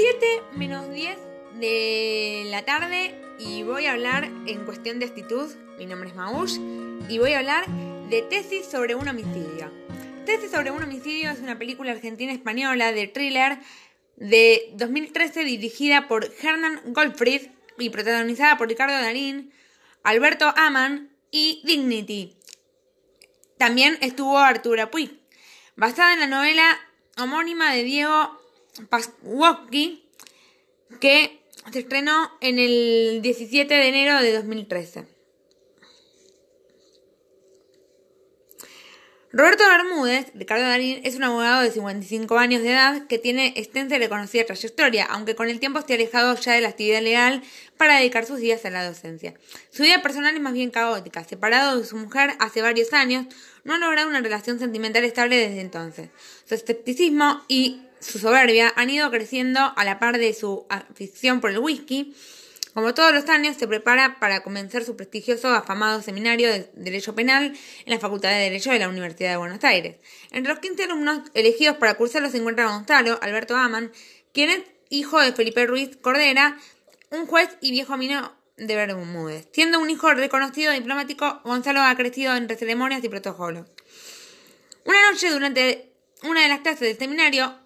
7 menos 10 de la tarde y voy a hablar en cuestión de actitud. Mi nombre es Maush y voy a hablar de Tesis sobre un homicidio. Tesis sobre un homicidio es una película argentina-española de thriller de 2013 dirigida por Hernan Goldfried y protagonizada por Ricardo Darín, Alberto Aman y Dignity. También estuvo Arturo Puig, basada en la novela homónima de Diego Paswowski, que se estrenó en el 17 de enero de 2013. Roberto Bermúdez, Ricardo Darín, es un abogado de 55 años de edad que tiene extensa y reconocida trayectoria, aunque con el tiempo esté alejado ya de la actividad legal para dedicar sus días a la docencia. Su vida personal es más bien caótica. Separado de su mujer hace varios años, no ha logrado una relación sentimental estable desde entonces. Su escepticismo y su soberbia han ido creciendo a la par de su afición por el whisky como todos los años, se prepara para comenzar su prestigioso afamado seminario de Derecho Penal en la Facultad de Derecho de la Universidad de Buenos Aires. Entre los 15 alumnos elegidos para cursarlo se encuentra Gonzalo Alberto Aman, quien es hijo de Felipe Ruiz Cordera, un juez y viejo amigo de Bermúdez. Siendo un hijo reconocido diplomático, Gonzalo ha crecido entre ceremonias y protocolos. Una noche, durante una de las clases del seminario,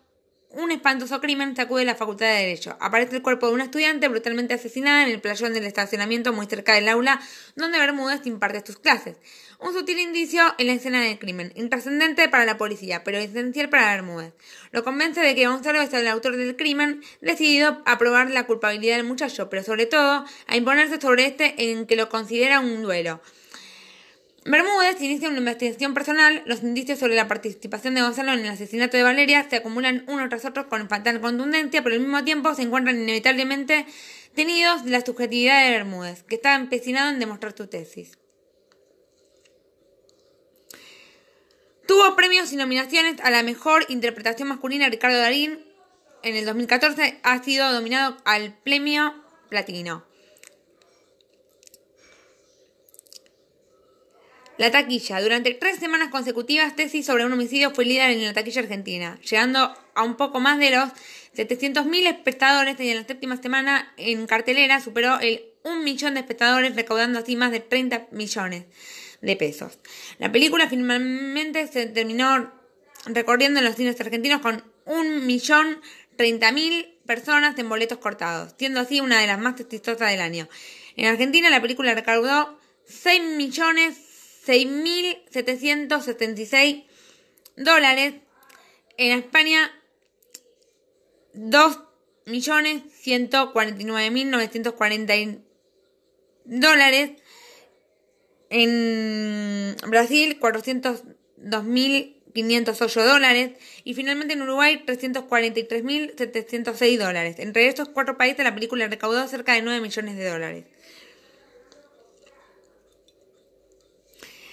un espantoso crimen sacude la Facultad de Derecho. Aparece el cuerpo de una estudiante brutalmente asesinada en el playón del estacionamiento muy cerca del aula donde Bermúdez imparte sus clases. Un sutil indicio en la escena del crimen, intrascendente para la policía, pero esencial para Bermúdez. Lo convence de que Gonzalo es el autor del crimen, decidido a probar la culpabilidad del muchacho, pero sobre todo a imponerse sobre este en que lo considera un duelo. Bermúdez inicia una investigación personal. Los indicios sobre la participación de Gonzalo en el asesinato de Valeria se acumulan uno tras otro con fatal contundencia, pero al mismo tiempo se encuentran inevitablemente tenidos de la subjetividad de Bermúdez, que está empecinado en demostrar su tesis. Tuvo premios y nominaciones a la mejor interpretación masculina Ricardo Darín. En el 2014 ha sido nominado al premio Platino. La taquilla. Durante tres semanas consecutivas, Tesis sobre un homicidio fue líder en la taquilla argentina, llegando a un poco más de los 700.000 espectadores y en la séptima semana en cartelera superó el 1 millón de espectadores, recaudando así más de 30 millones de pesos. La película finalmente se terminó recorriendo en los cines argentinos con 1.030.000 personas en boletos cortados, siendo así una de las más exitosas del año. En Argentina la película recaudó 6 millones 6.776 dólares. En España, 2.149.940 dólares. En Brasil, 402.508 dólares. Y finalmente en Uruguay, 343.706 dólares. Entre estos cuatro países, la película recaudó cerca de 9 millones de dólares.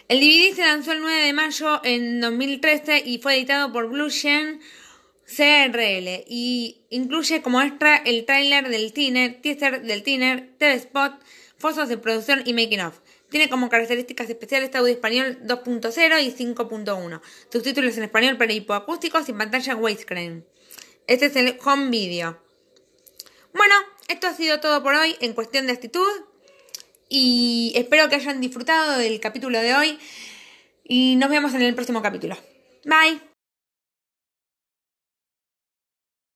El DVD se lanzó el 9 de mayo en 2013 y fue editado por Blue Gen CRL y incluye como extra el tráiler del Tiner, teaser del Tiner, TV Spot, fotos de producción y making of. Tiene como características especiales audio español 2.0 y 5.1, subtítulos en español para hipoacústicos y pantalla widescreen. Este es el home video. Bueno, esto ha sido todo por hoy en cuestión de actitud. Y espero que hayan disfrutado del capítulo de hoy. Y nos vemos en el próximo capítulo. Bye.